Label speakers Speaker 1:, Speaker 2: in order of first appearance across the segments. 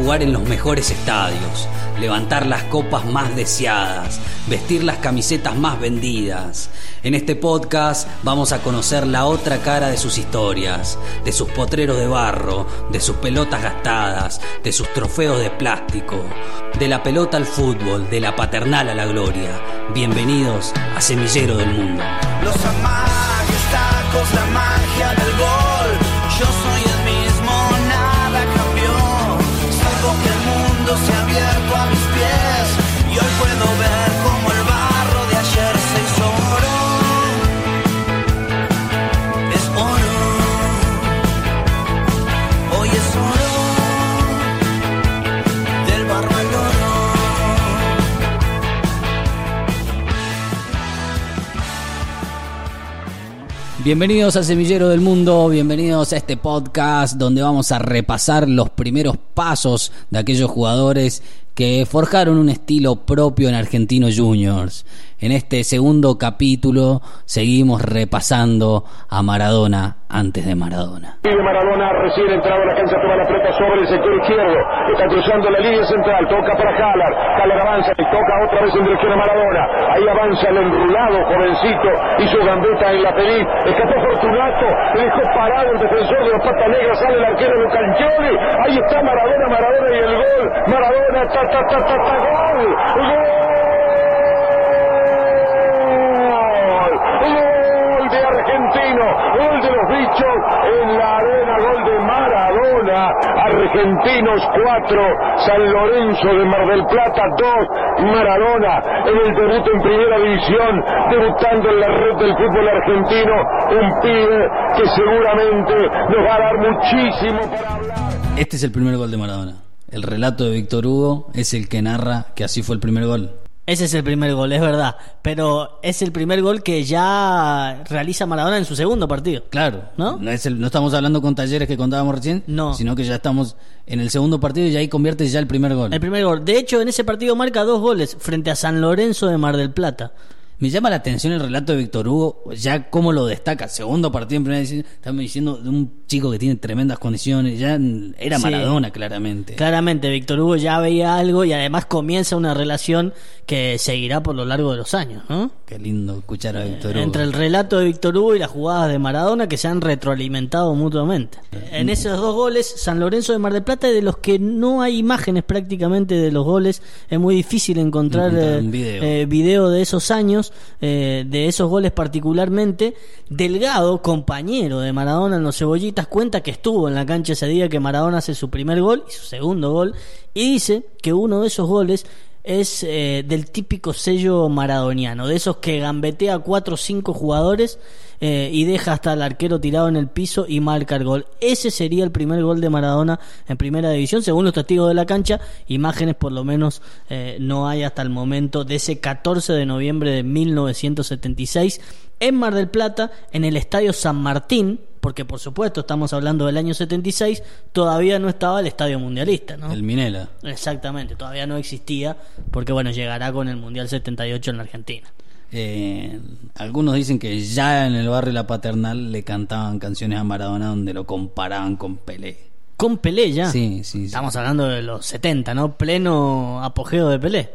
Speaker 1: Jugar en los mejores estadios, levantar las copas más deseadas, vestir las camisetas más vendidas. En este podcast vamos a conocer la otra cara de sus historias, de sus potreros de barro, de sus pelotas gastadas, de sus trofeos de plástico, de la pelota al fútbol, de la paternal a la gloria. Bienvenidos a Semillero del Mundo.
Speaker 2: Los amagues, tacos, la magia
Speaker 1: Bienvenidos a Semillero del Mundo, bienvenidos a este podcast donde vamos a repasar los primeros pasos de aquellos jugadores que forjaron un estilo propio en Argentinos Juniors. En este segundo capítulo seguimos repasando a Maradona antes de Maradona.
Speaker 3: De Maradona recién entrado a la cancha, toma la pelota sobre el sector izquierdo, está cruzando la línea central, toca para Haller, Haller avanza y toca otra vez en dirección a Maradona, ahí avanza el enrulado jovencito, hizo gambeta en la pelín, escapó Fortunato, dejó parado el defensor de los patas negras, sale el arquero Lucanchioli, ahí está Maradona, Maradona y el gol, Maradona, ta ta ta ta, ta gol. Gol Gol de los bichos en la arena, gol de Maradona. Argentinos 4, San Lorenzo de Mar del Plata 2, Maradona en el debut en primera división, debutando en la red del fútbol argentino, un pibe que seguramente nos va a dar muchísimo para hablar.
Speaker 1: Este es el primer gol de Maradona. El relato de Víctor Hugo es el que narra que así fue el primer gol.
Speaker 4: Ese es el primer gol, es verdad. Pero es el primer gol que ya realiza Maradona en su segundo partido.
Speaker 1: Claro,
Speaker 4: ¿No?
Speaker 1: es el- no estamos hablando con talleres que contábamos recién,
Speaker 4: No.
Speaker 1: sino que ya estamos en el segundo partido y ahí convierte ya el primer gol.
Speaker 4: El primer gol. De hecho, en ese partido marca dos goles frente a San Lorenzo de Mar del Plata.
Speaker 1: Me llama la atención el relato de Víctor Hugo, ya cómo lo destaca. Segundo partido en primera división, estamos diciendo de un chico que tiene tremendas condiciones, ya era
Speaker 4: Sí.
Speaker 1: Maradona claramente.
Speaker 4: Claramente, Víctor Hugo ya veía algo y además comienza una relación que seguirá por lo largo de los años, ¿no?
Speaker 1: Qué lindo escuchar a Víctor Hugo.
Speaker 4: Entre el relato de Víctor Hugo y las jugadas de Maradona que se han retroalimentado mutuamente. En esos dos goles, San Lorenzo de Mar del Plata, de los que no hay imágenes prácticamente de los goles, es muy difícil encontrar,
Speaker 1: Encontrar
Speaker 4: eh,
Speaker 1: un video.
Speaker 4: eh, video de esos años, eh, de esos goles particularmente. Delgado, compañero de Maradona en los cebollitas, cuenta que estuvo en la cancha ese día que Maradona hace su primer gol y su segundo gol, y dice que uno de esos goles es eh, del típico sello maradoniano, de esos que gambetea cuatro o cinco jugadores eh, y deja hasta el arquero tirado en el piso y marca el gol. Ese sería el primer gol de Maradona en primera división, según los testigos de la cancha. Imágenes por lo menos eh, no hay hasta el momento de ese 14 de noviembre de 1976 en Mar del Plata, en el Estadio San Martín, porque por supuesto estamos hablando del año 76, todavía no estaba el Estadio Mundialista, ¿no?
Speaker 1: El Minela.
Speaker 4: Exactamente, todavía no existía, porque bueno, llegará con el Mundial 78 en la Argentina.
Speaker 1: Eh, algunos dicen que ya en el barrio La Paternal le cantaban canciones a Maradona donde lo comparaban con Pelé.
Speaker 4: Con Pelé ya.
Speaker 1: Sí, sí, sí.
Speaker 4: Estamos hablando de los 70, ¿no? Pleno apogeo de Pelé.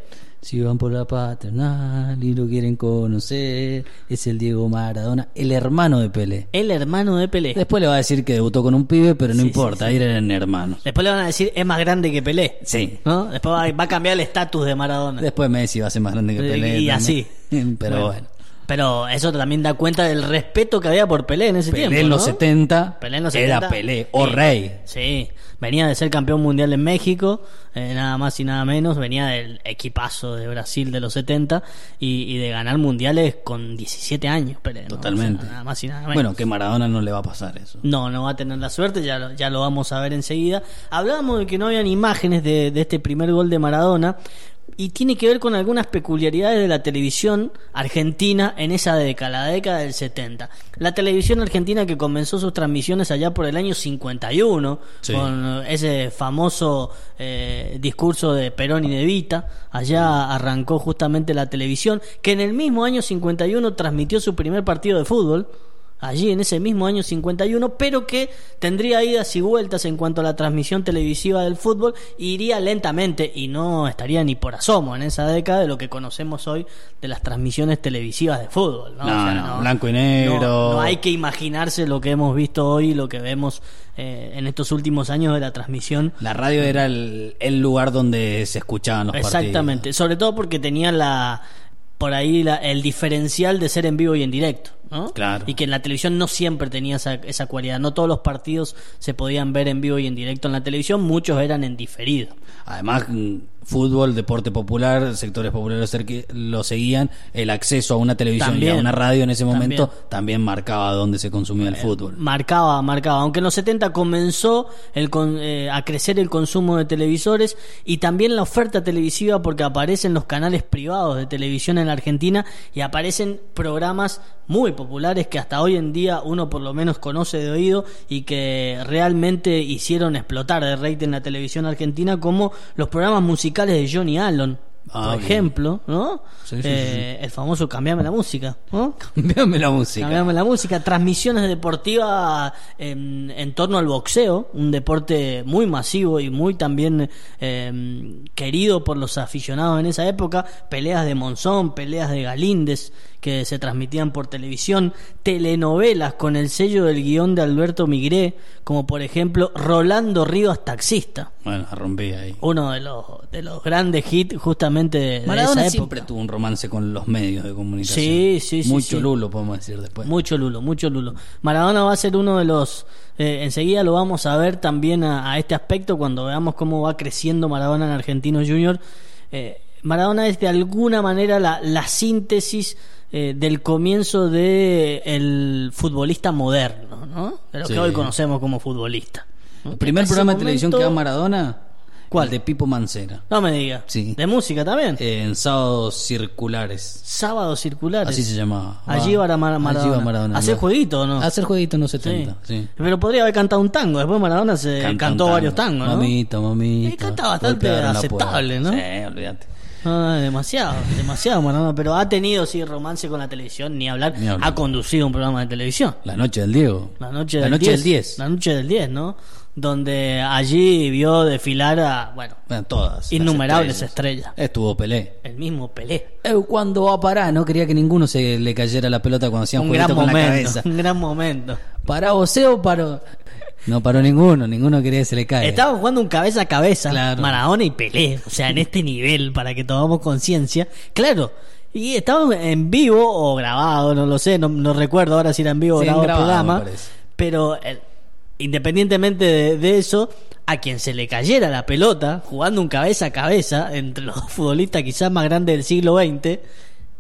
Speaker 1: Si van por la paternal y lo quieren conocer, es el Diego Maradona, el hermano de Pelé.
Speaker 4: El hermano de Pelé.
Speaker 1: Después le va a decir que debutó con un pibe, pero no
Speaker 4: Sí,
Speaker 1: importa,
Speaker 4: sí, sí.
Speaker 1: ahí eran hermanos.
Speaker 4: Después le van a decir, es más grande que Pelé.
Speaker 1: Sí.
Speaker 4: ¿No? Después va, va a cambiar el estatus de Maradona.
Speaker 1: Después Messi va a ser más grande que Pelé.
Speaker 4: y así.
Speaker 1: Pero bueno.
Speaker 4: Pero eso también da cuenta del respeto que había por Pelé en ese
Speaker 1: Pelé
Speaker 4: tiempo.
Speaker 1: en los
Speaker 4: ¿no?
Speaker 1: 70
Speaker 4: Pelé en los
Speaker 1: era
Speaker 4: 70.
Speaker 1: Pelé, o
Speaker 4: Sí,
Speaker 1: rey.
Speaker 4: Sí, venía de ser campeón mundial en México, eh, nada más y nada menos, venía del equipazo de Brasil de los 70 y, y de ganar mundiales con 17 años, Pelé. ¿no?
Speaker 1: Totalmente.
Speaker 4: O sea, nada más y nada menos.
Speaker 1: Bueno, que Maradona no le va a pasar eso.
Speaker 4: No, no va a tener la suerte, ya lo, ya lo vamos a ver enseguida. Hablábamos de que no habían imágenes de, de este primer gol de Maradona y tiene que ver con algunas peculiaridades de la televisión argentina en esa década, la década del 70. La televisión argentina que comenzó sus transmisiones allá por el año 51,
Speaker 1: Sí.
Speaker 4: con ese famoso eh, discurso de Perón y de Vita, allá arrancó justamente la televisión, que en el mismo año 51 transmitió su primer partido de fútbol allí en ese mismo año 51, pero que tendría idas y vueltas en cuanto a la transmisión televisiva del fútbol, iría lentamente y no estaría ni por asomo en esa década de lo que conocemos hoy de las transmisiones televisivas de fútbol. No,
Speaker 1: No,
Speaker 4: O sea,
Speaker 1: no, blanco y negro.
Speaker 4: No, hay que imaginarse lo que hemos visto hoy, lo que vemos eh, en estos últimos años de la transmisión.
Speaker 1: La radio era el, el lugar donde se escuchaban los
Speaker 4: Exactamente, sobre todo porque tenía la por ahí la- el diferencial de ser en vivo y en directo, ¿no?
Speaker 1: Claro.
Speaker 4: Y que en la televisión no siempre tenía esa, esa cualidad, no todos los partidos se podían ver en vivo y en directo en la televisión, muchos eran en diferido.
Speaker 1: Además, mm, fútbol, deporte popular, sectores populares lo seguían. El acceso a una televisión y
Speaker 4: También.
Speaker 1: a una radio en ese momento
Speaker 4: También.
Speaker 1: también, marcaba dónde se consumía el fútbol.
Speaker 4: Marcaba, marcaba. Aunque en los 70 comenzó el con- eh, a crecer el consumo de televisores y también la oferta televisiva porque aparecen los canales privados de televisión en la Argentina y aparecen programas muy populares que hasta hoy en día uno por lo menos conoce de oído y que realmente hicieron explotar de rating la televisión argentina como los programas musicales de Johnny Allen.
Speaker 1: Ah,
Speaker 4: por
Speaker 1: bien.
Speaker 4: ejemplo, ¿no?
Speaker 1: Sí, sí, sí,
Speaker 4: Eh, El famoso Cambiame la música, ¿no?
Speaker 1: Cambiame la música.
Speaker 4: Cambiame la música, transmisiones deportivas en, en torno al boxeo, un deporte muy masivo y muy también eh, querido por los aficionados en esa época, peleas de Monzón, peleas de Galíndez que se transmitían por televisión, telenovelas con el sello del guion de Alberto Migré, como por ejemplo Rolando Rivas Taxista,
Speaker 1: Bueno, rompí ahí.
Speaker 4: uno de los, de los grandes hits justamente de, de
Speaker 1: Maradona
Speaker 4: esa
Speaker 1: siempre
Speaker 4: época.
Speaker 1: tuvo un romance con los medios de comunicación.
Speaker 4: Sí, sí, sí,
Speaker 1: Mucho
Speaker 4: sí.
Speaker 1: lulo, podemos decir después.
Speaker 4: Mucho Lulo, mucho Lulo. Maradona va a ser uno de los. eh, enseguida lo vamos a ver también a, a este aspecto cuando veamos cómo va creciendo Maradona en Argentinos Junior. Eh, Maradona es de alguna manera la, la síntesis eh, del comienzo de el futbolista moderno, ¿no? De lo
Speaker 1: Sí.
Speaker 4: que hoy conocemos como futbolista. ¿no?
Speaker 1: El primer programa de televisión que da Maradona,
Speaker 4: ¿Cuál?
Speaker 1: de Pipo Mancera.
Speaker 4: No me diga.
Speaker 1: Sí.
Speaker 4: De música también.
Speaker 1: En sábados circulares.
Speaker 4: Sábados circulares.
Speaker 1: Así se llamaba.
Speaker 4: Allí va Mar-
Speaker 1: Allí
Speaker 4: Maradona.
Speaker 1: va Maradona.
Speaker 4: ¿Hacer jueguito o no?
Speaker 1: Hacer jueguito en los
Speaker 4: Sí.
Speaker 1: 70, sí.
Speaker 4: Pero podría haber cantado un tango. Después Maradona se
Speaker 1: Canta
Speaker 4: cantó
Speaker 1: tango.
Speaker 4: varios tangos, ¿no?
Speaker 1: Mamita, mamita.
Speaker 4: Y canta bastante
Speaker 1: la
Speaker 4: aceptable. ¿no?
Speaker 1: Sí, olvídate.
Speaker 4: Ah, demasiado, demasiado Maradona. Pero ha tenido, sí, romance con la televisión, ni hablar.
Speaker 1: Ni hablar.
Speaker 4: Ha conducido un programa de televisión.
Speaker 1: La noche del Diego.
Speaker 4: La noche,
Speaker 1: La
Speaker 4: del,
Speaker 1: noche
Speaker 4: 10,
Speaker 1: del 10.
Speaker 4: La noche del 10, ¿no? Donde allí vio desfilar a, bueno,
Speaker 1: Bueno, todas. las
Speaker 4: innumerables estrellas.
Speaker 1: Estuvo Pelé.
Speaker 4: El mismo Pelé.
Speaker 1: Cuando va a parar, no quería que ninguno se le cayera la pelota cuando hacían
Speaker 4: Un gran
Speaker 1: con la
Speaker 4: momento,
Speaker 1: cabeza.
Speaker 4: un gran momento.
Speaker 1: ¿Para José o paró? No paró ninguno, ninguno quería que se le caiga.
Speaker 4: Estaban jugando un cabeza a cabeza,
Speaker 1: Claro.
Speaker 4: Maradona y Pelé, o sea, en este nivel, para que tomamos conciencia. Claro, y estaban en vivo o grabado, no lo sé, no, no recuerdo ahora si era en vivo o
Speaker 1: Sí,
Speaker 4: grabado el programa, pero independientemente de, de eso, a quien se le cayera la pelota, jugando un cabeza a cabeza entre los futbolistas quizás más grandes del siglo XX,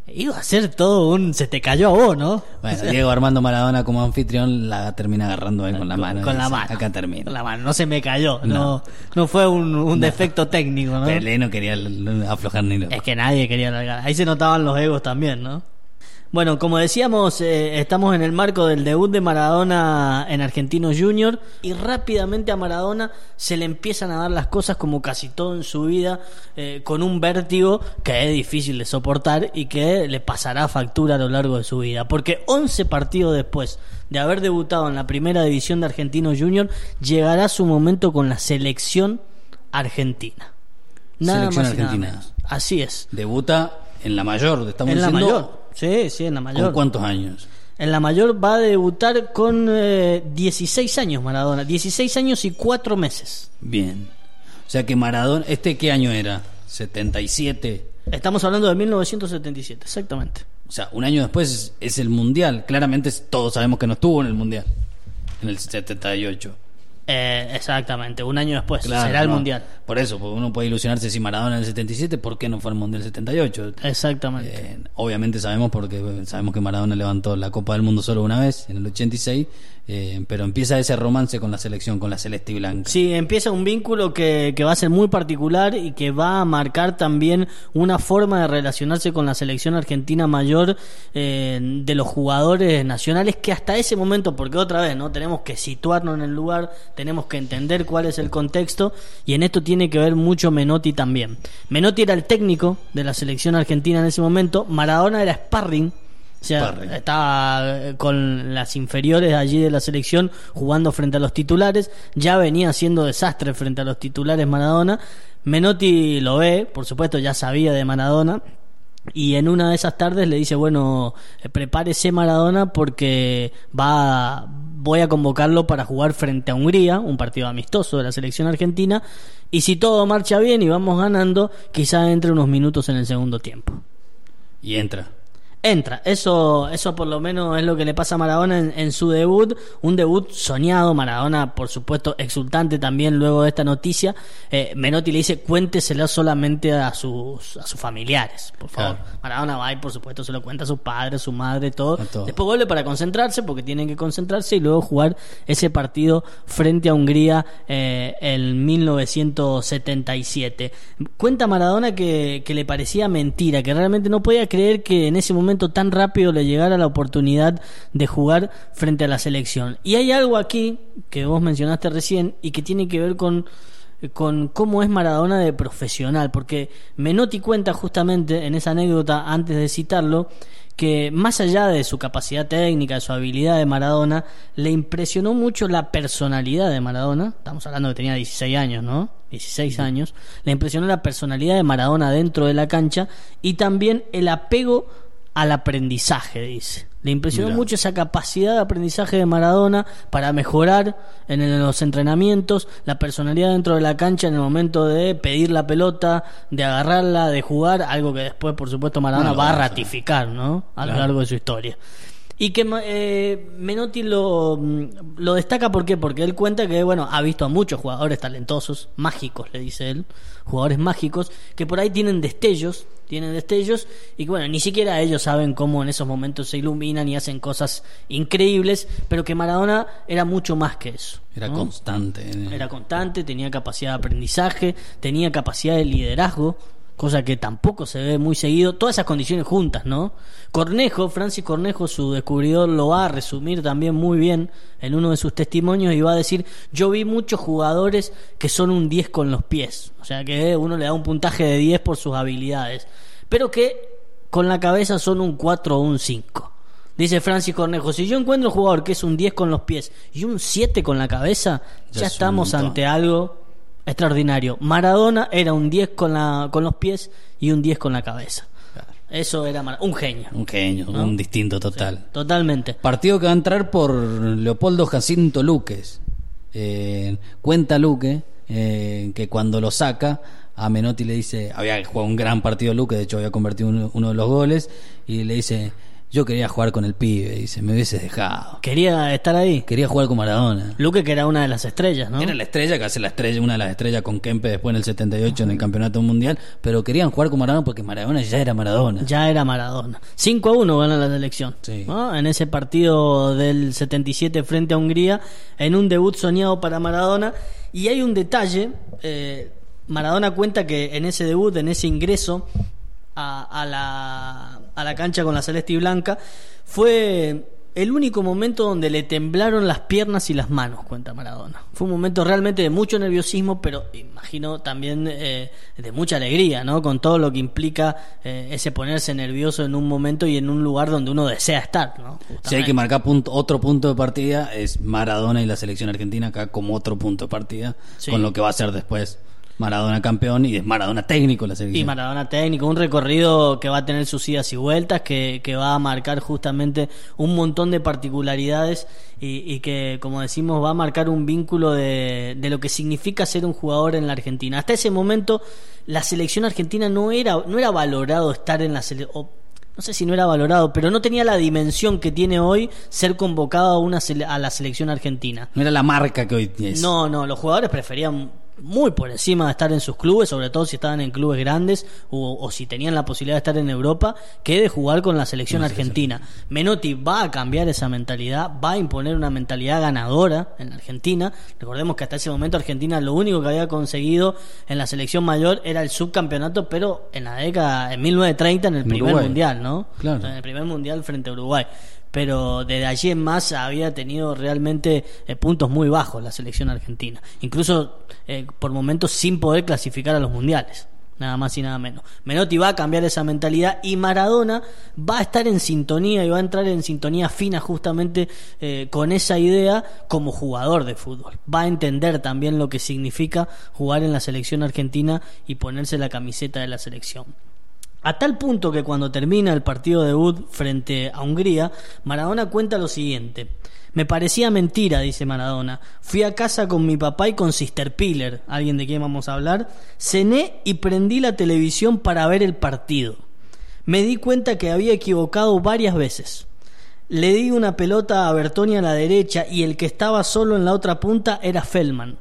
Speaker 4: iba a ser todo un se te cayó a vos, ¿no?
Speaker 1: Bueno, Diego Armando Maradona como anfitrión la termina agarrando él con la mano.
Speaker 4: Con la mano.
Speaker 1: Acá termina.
Speaker 4: Con la mano, no se me cayó, no,
Speaker 1: No.
Speaker 4: no, fue un, un defecto técnico, ¿no?
Speaker 1: Pelé no quería aflojar ni loco.
Speaker 4: Es que nadie quería largar. Ahí se notaban los egos también, ¿no? Bueno, como decíamos, eh, estamos en el marco del debut de Maradona en Argentinos Junior y rápidamente a Maradona se le empiezan a dar las cosas como casi todo en su vida, eh, con un vértigo que es difícil de soportar y que le pasará factura a lo largo de su vida. Porque 11 partidos después de haber debutado en la primera división de Argentinos Junior, llegará su momento con la selección argentina. Nada
Speaker 1: Selección
Speaker 4: más nada
Speaker 1: argentina.
Speaker 4: Así es.
Speaker 1: Debuta en la mayor, estamos
Speaker 4: En la
Speaker 1: diciendo.
Speaker 4: mayor. Sí, sí, en la mayor.
Speaker 1: ¿Con cuántos años?
Speaker 4: En la mayor va a debutar con eh, 16 años Maradona. 16 años y 4 meses.
Speaker 1: Bien. O sea que Maradona, ¿este qué año era? 77.
Speaker 4: Estamos hablando de 1977, exactamente.
Speaker 1: O sea, un año después es, es el Mundial. Claramente todos sabemos que no estuvo en el Mundial. En el 78.
Speaker 4: Eh, exactamente, un año después
Speaker 1: Claro,
Speaker 4: será el
Speaker 1: no.
Speaker 4: Mundial.
Speaker 1: Por eso, porque uno puede ilusionarse si Maradona en el 77, ¿por qué no fue el Mundial 78?
Speaker 4: Exactamente.
Speaker 1: Eh, obviamente sabemos porque sabemos que Maradona levantó la Copa del Mundo solo una vez, en el 86, eh, pero empieza ese romance con la selección, con la celeste y blanca.
Speaker 4: Sí, empieza un vínculo que, que va a ser muy particular y que va a marcar también una forma de relacionarse con la selección argentina mayor eh, de los jugadores nacionales que hasta ese momento, porque otra vez, ¿no? Tenemos que situarnos en el lugar, tenemos que entender cuál es el contexto y en esto tiene que ver mucho Menotti también. Menotti era el técnico de la selección argentina en ese momento, Maradona era sparring sea,
Speaker 5: Parry.
Speaker 4: estaba eh, con las inferiores allí de la selección jugando frente a los titulares, ya venía haciendo desastre frente a los titulares Maradona. Menotti lo ve, por supuesto, ya sabía de Maradona. Y en una de esas tardes le dice, bueno, eh, prepárese Maradona porque va, voy a convocarlo para jugar frente a Hungría, un partido amistoso de la selección argentina, y si todo marcha bien y vamos ganando, quizá entre unos minutos en el segundo tiempo.
Speaker 5: Y entra.
Speaker 4: Entra, eso, eso por lo menos es lo que le pasa a Maradona en, en su debut, un debut soñado, Maradona por supuesto exultante también luego de esta noticia, Eh, Menotti le dice cuénteselo solamente a sus, a sus familiares, por favor.
Speaker 5: Claro.
Speaker 4: Maradona va y por supuesto se lo cuenta a sus padres, a su madre, todo. Después vuelve para concentrarse porque tienen que concentrarse y luego jugar ese partido frente a Hungría eh, en 1977. Cuenta Maradona que, que le parecía mentira, que realmente no podía creer que en ese momento tan rápido le llegara la oportunidad de jugar frente a la selección. Y hay algo aquí que vos mencionaste recién y que tiene que ver con con cómo es Maradona de profesional, porque Menotti cuenta justamente en esa anécdota antes de citarlo que más allá de su capacidad técnica, de su habilidad de Maradona, le impresionó mucho la personalidad de Maradona. Estamos hablando que tenía 16 años, ¿no? 16 años. Le impresionó la personalidad de Maradona dentro de la cancha y también el apego al aprendizaje, dice. Le impresionó
Speaker 5: Mirá.
Speaker 4: mucho esa capacidad de aprendizaje de Maradona para mejorar en, el- los entrenamientos, la personalidad dentro de la cancha en el momento de pedir la pelota, de agarrarla, de jugar, algo que después, por supuesto, Maradona va a ratificar, ¿no? A lo largo de su historia. Y que eh, Menotti lo, mm, lo destaca ¿por qué? porque él cuenta que bueno ha visto a muchos jugadores talentosos, mágicos le dice él, jugadores mágicos que por ahí tienen destellos, tienen destellos y que bueno ni siquiera ellos saben cómo en esos momentos se iluminan y hacen cosas increíbles, pero que Maradona era mucho más que eso.
Speaker 5: Era
Speaker 4: ¿no?
Speaker 5: constante. eh.
Speaker 4: Era constante, tenía capacidad de aprendizaje, tenía capacidad de liderazgo, cosa que tampoco se ve muy seguido. Todas esas condiciones juntas, ¿no? Cornejo, Francis Cornejo, su descubridor, lo va a resumir también muy bien en uno de sus testimonios y va a decir, yo vi muchos jugadores que son un 10 con los pies, o sea que uno le da un puntaje de 10 por sus habilidades, pero que con la cabeza son un 4 o un 5. Dice Francis Cornejo, si yo encuentro un jugador que es un 10 con los pies y un 7 con la cabeza,
Speaker 5: Ya
Speaker 4: ya estamos ante algo extraordinario. Maradona era un 10 con, la, con los pies y un 10 con la cabeza.
Speaker 5: Claro.
Speaker 4: Eso era Mar- un genio.
Speaker 5: Un genio,
Speaker 4: ¿No?
Speaker 5: un distinto total.
Speaker 4: Totalmente.
Speaker 5: Partido que va a entrar por Leopoldo Jacinto Luques. Eh, cuenta Luque eh, que cuando lo saca, a Menotti le dice, había jugado un gran partido Luque, de hecho había convertido uno, uno de los goles, y le dice, yo quería jugar con el pibe, dice, me hubieses dejado.
Speaker 4: Quería estar ahí.
Speaker 5: Quería jugar con Maradona.
Speaker 4: Luque, que era una de las estrellas, ¿no?
Speaker 5: Era la estrella, que hace la estrella, una de las estrellas con Kempe después en el 78 en el campeonato mundial, pero querían jugar con Maradona porque Maradona ya era Maradona.
Speaker 4: Ya era Maradona. 5 a 1 gana la selección.
Speaker 5: Sí.
Speaker 4: ¿no? En ese partido del 77 frente a Hungría, en un debut soñado para Maradona. Y hay un detalle. eh, Maradona cuenta que en ese debut, en ese ingreso a, a la, a la cancha con la celeste y blanca, fue el único momento donde le temblaron las piernas y las manos, cuenta Maradona. Fue un momento realmente de mucho nerviosismo, pero imagino también eh, de mucha alegría, ¿no? Con todo lo que implica eh, ese ponerse nervioso en un momento y en un lugar donde uno desea estar, ¿no?
Speaker 5: Si hay que marcar punto, otro punto de partida, es Maradona y la selección argentina acá como otro punto de partida,
Speaker 4: Sí.
Speaker 5: con lo que va a ser después Maradona campeón y es Maradona técnico la selección.
Speaker 4: Y Maradona técnico, un recorrido que va a tener sus idas y vueltas, que, que va a marcar justamente un montón de particularidades y, y que, como decimos, va a marcar un vínculo de, de lo que significa ser un jugador en la Argentina. Hasta ese momento, la selección argentina no era, no era valorado estar en la selección. No sé si no era valorado, pero no tenía la dimensión que tiene hoy ser convocado a, una sele- a la selección argentina.
Speaker 5: No era la marca que hoy es.
Speaker 4: No, no, los jugadores preferían muy por encima de estar en sus clubes, sobre todo si estaban en clubes grandes o, o si tenían la posibilidad de estar en Europa, que de jugar con la selección argentina. Menotti va a cambiar esa mentalidad, va a imponer una mentalidad ganadora en la Argentina. Recordemos que hasta ese momento Argentina lo único que había conseguido en la selección mayor era el subcampeonato, pero en la década, en 1930, en el primer
Speaker 5: Uruguay.
Speaker 4: mundial, ¿no?
Speaker 5: Claro.
Speaker 4: En el primer mundial frente a Uruguay. Pero desde allí en más había tenido realmente eh, puntos muy bajos la selección argentina. Incluso eh, por momentos sin poder clasificar a los mundiales. nada más y nada menos. Menotti va a cambiar esa mentalidad y Maradona va a estar en sintonía y va a entrar en sintonía fina justamente eh, con esa idea como jugador de fútbol. Va a entender también lo que significa jugar en la selección argentina y ponerse la camiseta de la selección. A tal punto que cuando termina el partido de debut frente a Hungría, Maradona cuenta lo siguiente. Me parecía mentira, dice Maradona. Fui a casa con mi papá y con Sister Piller, alguien de quien vamos a hablar. Cené y prendí la televisión para ver el partido. Me di cuenta que había equivocado varias veces. Le di una pelota a Bertoni a la derecha y el que estaba solo en la otra punta era Feldman.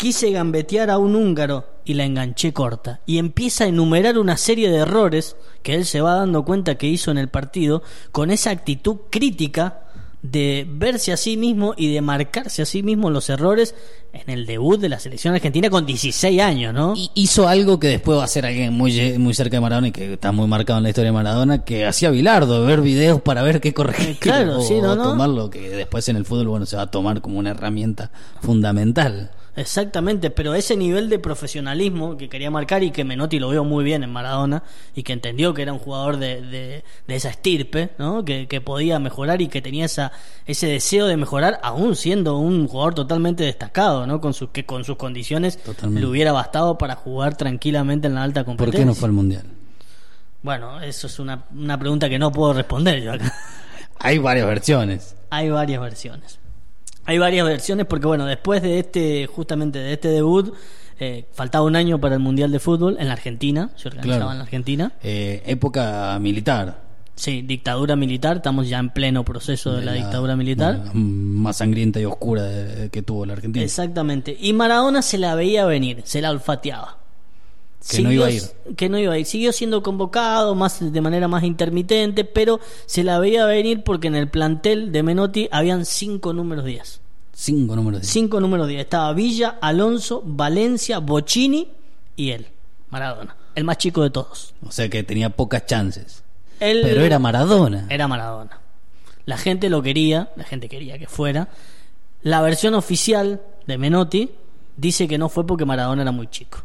Speaker 4: Quise gambetear a un húngaro y la enganché corta. Y empieza a enumerar una serie de errores que él se va dando cuenta que hizo en el partido con esa actitud crítica de verse a sí mismo y de marcarse a sí mismo los errores en el debut de la selección argentina con 16 años, ¿no?
Speaker 1: Y hizo algo que después va a ser alguien muy, muy cerca de Maradona y que está muy marcado en la historia de Maradona, que hacía Bilardo, ver videos para ver qué corregir.
Speaker 4: Claro,
Speaker 1: o,
Speaker 4: sí, ¿no, no?
Speaker 1: tomarlo, que después en el fútbol, bueno, se va a tomar como una herramienta fundamental.
Speaker 4: Exactamente, pero ese nivel de profesionalismo que quería marcar y que Menotti lo veo muy bien en Maradona y que entendió que era un jugador de, de, de esa estirpe, ¿no? que, que podía mejorar y que tenía esa, ese deseo de mejorar, aún siendo un jugador totalmente destacado, ¿no? con sus, que con sus condiciones
Speaker 1: Totalmente.
Speaker 4: le hubiera bastado para jugar tranquilamente en la alta
Speaker 1: ¿Por
Speaker 4: competencia.
Speaker 1: qué no fue al Mundial?
Speaker 4: Bueno, eso es una, una pregunta que no puedo responder yo acá.
Speaker 1: Hay varias versiones.
Speaker 4: Hay varias versiones. Hay varias versiones porque, bueno, después de este, justamente de este debut, eh, faltaba un año para el Mundial de Fútbol en la Argentina, se organizaba
Speaker 1: Claro.
Speaker 4: en la Argentina.
Speaker 1: Eh, época militar.
Speaker 4: Sí, dictadura militar, estamos ya en pleno proceso de la, dictadura militar.
Speaker 1: la más sangrienta y oscura de- que tuvo la Argentina.
Speaker 4: Exactamente. Y Maradona se la veía venir, se la olfateaba.
Speaker 1: Que no iba a ir.
Speaker 4: Que no iba a ir. Siguió siendo convocado más de manera más intermitente, pero se la veía venir porque en el plantel de Menotti habían cinco números 10.
Speaker 1: Cinco números de
Speaker 4: Cinco números 10. Estaba Villa, Alonso, Valencia, Bocini y él, Maradona. El más chico de todos.
Speaker 1: O sea que tenía pocas chances.
Speaker 4: Él
Speaker 1: Pero era Maradona.
Speaker 4: era Maradona. La gente lo quería, la gente quería que fuera. La versión oficial de Menotti dice que no fue porque Maradona era muy chico.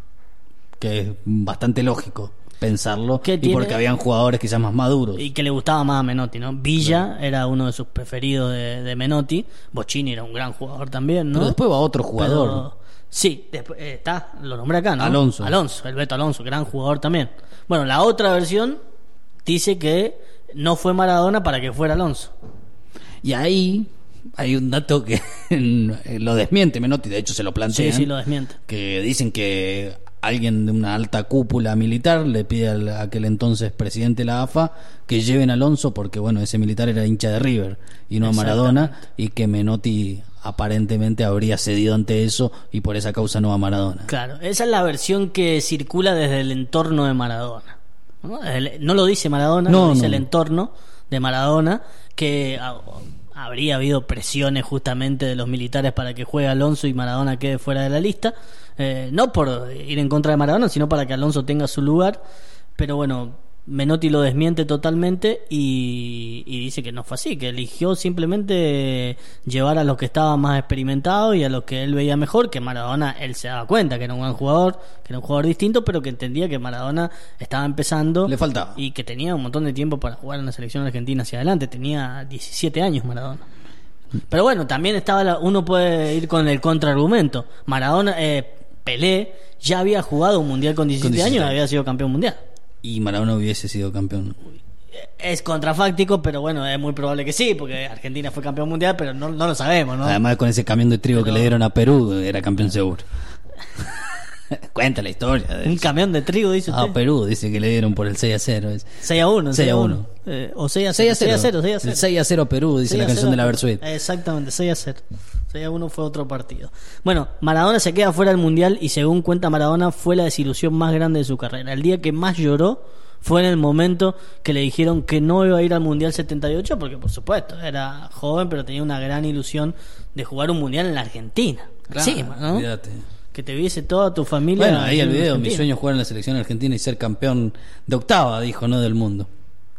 Speaker 1: Que es bastante lógico pensarlo.
Speaker 4: ¿Qué
Speaker 1: y
Speaker 4: tiene?
Speaker 1: porque habían jugadores quizás más maduros.
Speaker 4: Y que le gustaba más a Menotti, ¿no? Villa era uno de sus preferidos de, de Menotti. Bocini era un gran jugador también, ¿no?
Speaker 1: Pero después va otro jugador.
Speaker 4: Pero- sí, después, eh, está, lo nombré acá, ¿no?
Speaker 1: Alonso.
Speaker 4: Alonso, el Beto Alonso, gran jugador también. Bueno, la otra versión dice que no fue Maradona para que fuera Alonso.
Speaker 1: Y ahí hay un dato que lo desmiente Menotti, de hecho se lo
Speaker 4: Sí,
Speaker 1: plantea.
Speaker 4: sí, lo desmiente.
Speaker 1: Que dicen que alguien de una alta cúpula militar le pide al a aquel entonces presidente de la AFA que lleven a Alonso porque bueno ese militar era hincha de River y no a Maradona y que Menotti aparentemente habría cedido ante eso y por esa causa no a Maradona.
Speaker 4: Claro, esa es la versión que circula desde el entorno de Maradona. No, no lo dice Maradona,
Speaker 1: No,
Speaker 4: lo dice
Speaker 1: no.
Speaker 4: el entorno de Maradona, que habría habido presiones justamente de los militares para que juegue Alonso y Maradona quede fuera de la lista. Eh, no por ir en contra de Maradona, sino para que Alonso tenga su lugar. Pero bueno, Menotti lo desmiente totalmente y, y dice que no fue así, que eligió simplemente llevar a los que estaban más experimentados y a los que él veía mejor, que Maradona él se daba cuenta que era un buen jugador, que era un jugador distinto, pero que entendía que Maradona estaba empezando
Speaker 1: Le faltaba.
Speaker 4: y que tenía un montón de tiempo para jugar en la selección argentina hacia adelante, tenía 17 años Maradona. Pero bueno, también estaba la- uno puede ir con el contraargumento. Maradona, eh, Pelé ya había jugado un mundial con 17,
Speaker 1: 17
Speaker 4: años y había sido campeón mundial.
Speaker 1: Y Maradona hubiese sido campeón.
Speaker 4: Es contrafáctico, pero bueno, es muy probable que sí, porque Argentina fue campeón mundial, pero no, no lo sabemos, ¿no?
Speaker 1: Además con ese camión de trigo
Speaker 4: Pero-
Speaker 1: que le dieron a Perú era campeón seguro. Cuenta la historia. de
Speaker 4: un camión de trigo, dice
Speaker 1: Ah,
Speaker 4: usted.
Speaker 1: Perú dice que le dieron por el 6 a 0. es.
Speaker 4: 6 a 1.
Speaker 1: 6 a 1.
Speaker 4: Eh, o 6 a
Speaker 1: 6
Speaker 4: 0.
Speaker 1: a 0.
Speaker 4: 6 a 0. 6 a 0.
Speaker 1: El 6 a 0 Perú, dice
Speaker 4: 6
Speaker 1: la canción
Speaker 4: 0.
Speaker 1: de la Versuit.
Speaker 4: Exactamente, 6 a 0. 6 a 1 fue otro partido. Bueno, Maradona se queda fuera del mundial y según cuenta Maradona fue la desilusión más grande de su carrera. El día que más lloró fue en el momento que le dijeron que no iba a ir al mundial 78 porque por supuesto era joven pero tenía una gran ilusión de jugar un mundial en la Argentina. sí, ¿no?
Speaker 1: olvídate.
Speaker 4: Que te viese toda tu familia.
Speaker 1: Bueno, ahí el video, mi sueño es jugar en la selección argentina y ser campeón de octava, dijo, no del mundo.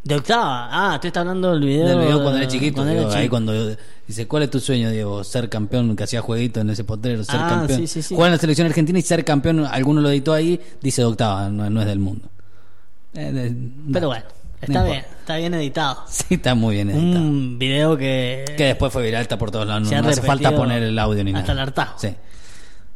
Speaker 4: De octava. Ah, te está hablando del video.
Speaker 1: Del video cuando era chiquito.
Speaker 4: cuando era
Speaker 1: digo, ahí cuando dice, ¿cuál es tu sueño, Diego? Ser campeón, que hacía jueguito en ese potrero, ser
Speaker 4: Ah,
Speaker 1: campeón.
Speaker 4: sí, sí, sí.
Speaker 1: Jugar en la selección argentina y ser campeón, alguno lo editó ahí, dice de octava, no, no es del mundo. Eh, de-
Speaker 4: Pero
Speaker 1: no,
Speaker 4: bueno,
Speaker 1: no
Speaker 4: está bien.
Speaker 1: importa.
Speaker 4: Está bien editado.
Speaker 1: Sí, está muy bien editado.
Speaker 4: Un video que.
Speaker 1: Que después fue viral, está por todos lados. No, hace falta poner el audio ni
Speaker 4: hasta
Speaker 1: nada.
Speaker 4: el hartazgo.
Speaker 1: Sí.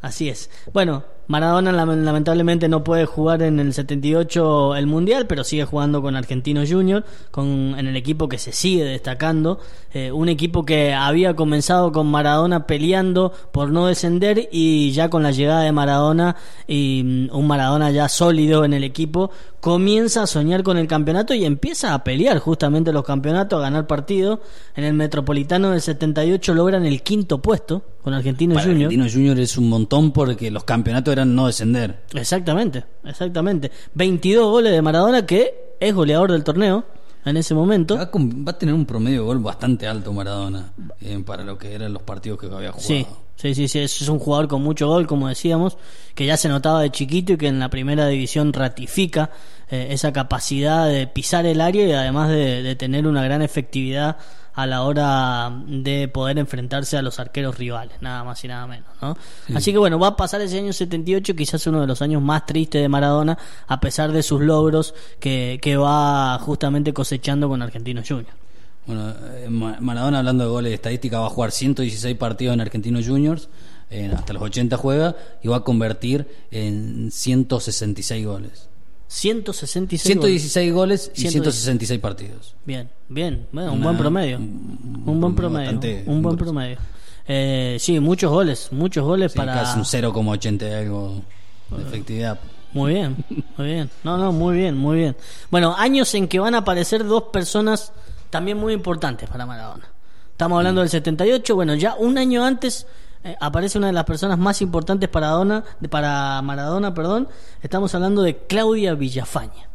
Speaker 4: Así es. Bueno, Maradona lam- lamentablemente no puede jugar en el 78 el Mundial, pero sigue jugando con Argentino Junior, con, en el equipo que se sigue destacando. Eh, un equipo que había comenzado con Maradona peleando por no descender y ya con la llegada de Maradona y mm, un Maradona ya sólido en el equipo, comienza a soñar con el campeonato y empieza a pelear justamente los campeonatos, a ganar partidos. En el Metropolitano del 78 logran el quinto puesto con Argentino
Speaker 1: Para
Speaker 4: Junior.
Speaker 1: Argentino Junior es un montón porque los campeonatos eran no descender.
Speaker 4: Exactamente, exactamente. 22 goles de Maradona, que es goleador del torneo en ese momento.
Speaker 1: Va, con- va a tener un promedio de gol bastante alto Maradona eh, para lo que eran los partidos que había jugado.
Speaker 4: Sí, sí, sí, sí, es un jugador con mucho gol, como decíamos, que ya se notaba de chiquito y que en la primera división ratifica eh, esa capacidad de pisar el área y además de, de tener una gran efectividad a la hora de poder enfrentarse a los arqueros rivales, nada más y nada menos, ¿no? Así que bueno, va a pasar ese año 78, quizás uno de los años más tristes de Maradona, a pesar de sus logros que, que va justamente cosechando con Argentinos Juniors.
Speaker 1: Bueno, eh, Ma- Maradona hablando de goles de estadística va a jugar 116 partidos en Argentinos Juniors, eh, hasta los 80 juega y va a convertir en 166 goles.
Speaker 4: 166 goles.
Speaker 1: 116 goles y
Speaker 4: 116.
Speaker 1: 166 partidos.
Speaker 4: Bien, bien, bueno, un
Speaker 1: Una-
Speaker 4: buen promedio.
Speaker 1: un-
Speaker 4: Un buen promedio. Un buen promedio. Eh, sí, muchos goles, muchos goles
Speaker 1: Sí,
Speaker 4: para.
Speaker 1: casi un 0,80 y algo de efectividad.
Speaker 4: Muy bien, muy bien. No, no, muy bien, muy bien. Bueno, años en que van a aparecer dos personas también muy importantes para Maradona. Estamos hablando del 78, bueno, ya un año antes eh, aparece una de las personas más importantes para Maradona, de- para Maradona, perdón. Estamos hablando de Claudia Villafaña.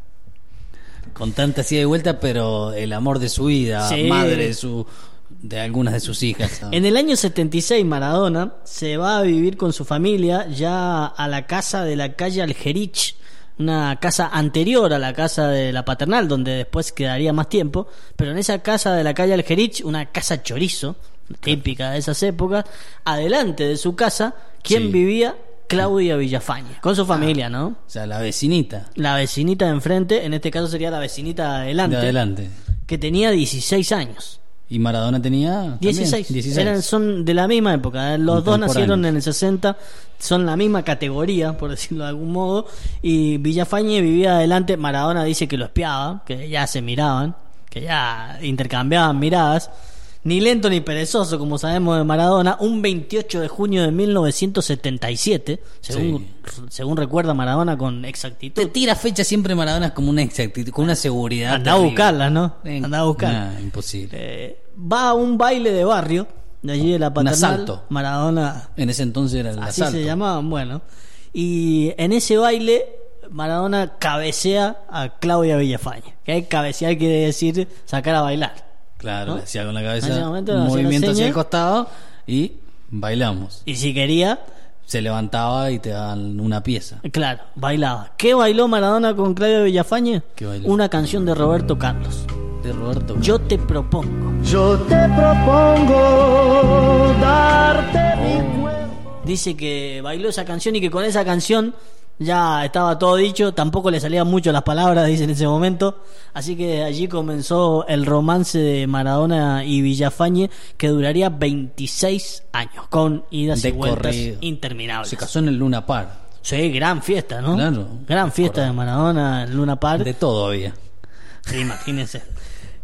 Speaker 1: Con tanta así de vuelta, pero el amor de su vida,
Speaker 4: Sí.
Speaker 1: madre de su de algunas de sus hijas. ¿no?
Speaker 4: En el año 76 Maradona se va a vivir con su familia ya a la casa de la calle Algerich, una casa anterior a la casa de la paternal, donde después quedaría más tiempo, pero en esa casa de la calle Algerich, una casa chorizo, típica de esas épocas, adelante de su casa, ¿quién
Speaker 1: Sí.
Speaker 4: vivía? Claudia Villafaña, con su familia, ¿no?
Speaker 1: O sea, la vecinita
Speaker 4: La vecinita de enfrente, en este caso sería la vecinita de adelante,
Speaker 1: de adelante.
Speaker 4: que tenía 16 años.
Speaker 1: Y Maradona tenía también
Speaker 4: 16.
Speaker 1: 16.
Speaker 4: Eran, son de la misma época. ¿eh? Los dos nacieron en el 60, son la misma categoría, por decirlo de algún modo. Y Villafañe vivía adelante. Maradona dice que lo espiaba, que ya se miraban, que ya intercambiaban miradas. Ni lento ni perezoso, como sabemos de Maradona. Un 28 de junio de 1977, según, según recuerda Maradona con exactitud.
Speaker 1: Te tira fecha siempre Maradona como una exactitud, con una seguridad.
Speaker 4: Andá a buscarla, ¿no? Andá a buscarla.
Speaker 1: nah, imposible.
Speaker 4: Eh, va a un baile de barrio, de allí de la paternal.
Speaker 1: asalto.
Speaker 4: Maradona,
Speaker 1: En ese entonces era el
Speaker 4: así
Speaker 1: asalto.
Speaker 4: se llamaban, bueno. Y en ese baile, Maradona cabecea a Claudia Villafaña. Que cabecear quiere decir sacar a bailar.
Speaker 1: Claro,
Speaker 4: ¿No?
Speaker 1: le hacía con la
Speaker 4: En
Speaker 1: cabeza
Speaker 4: ese momento
Speaker 1: un
Speaker 4: hacía una
Speaker 1: movimiento hacia el costado y bailamos.
Speaker 4: Y si quería,
Speaker 1: Se levantaba y te daban una pieza.
Speaker 4: claro, bailaba. ¿Qué bailó Maradona con Claudia Villafaña?
Speaker 1: ¿Qué bailó?
Speaker 4: Una canción de Roberto Carlos.
Speaker 1: De Roberto.
Speaker 4: Yo te propongo.
Speaker 2: Yo te propongo darte mi cuerpo.
Speaker 4: Dice que bailó esa canción y que con esa canción ya estaba todo dicho, tampoco le salían mucho las palabras, dice en ese momento. Así que allí comenzó el romance de Maradona y Villafañe, que duraría 26 años, con idas y vueltas
Speaker 1: corrido.
Speaker 4: interminables.
Speaker 1: Se casó en el Luna Park.
Speaker 4: Sí, gran fiesta, ¿no?
Speaker 1: Claro.
Speaker 4: Gran fiesta de Maradona en Luna Park.
Speaker 1: De todo había.
Speaker 4: Sí, imagínense.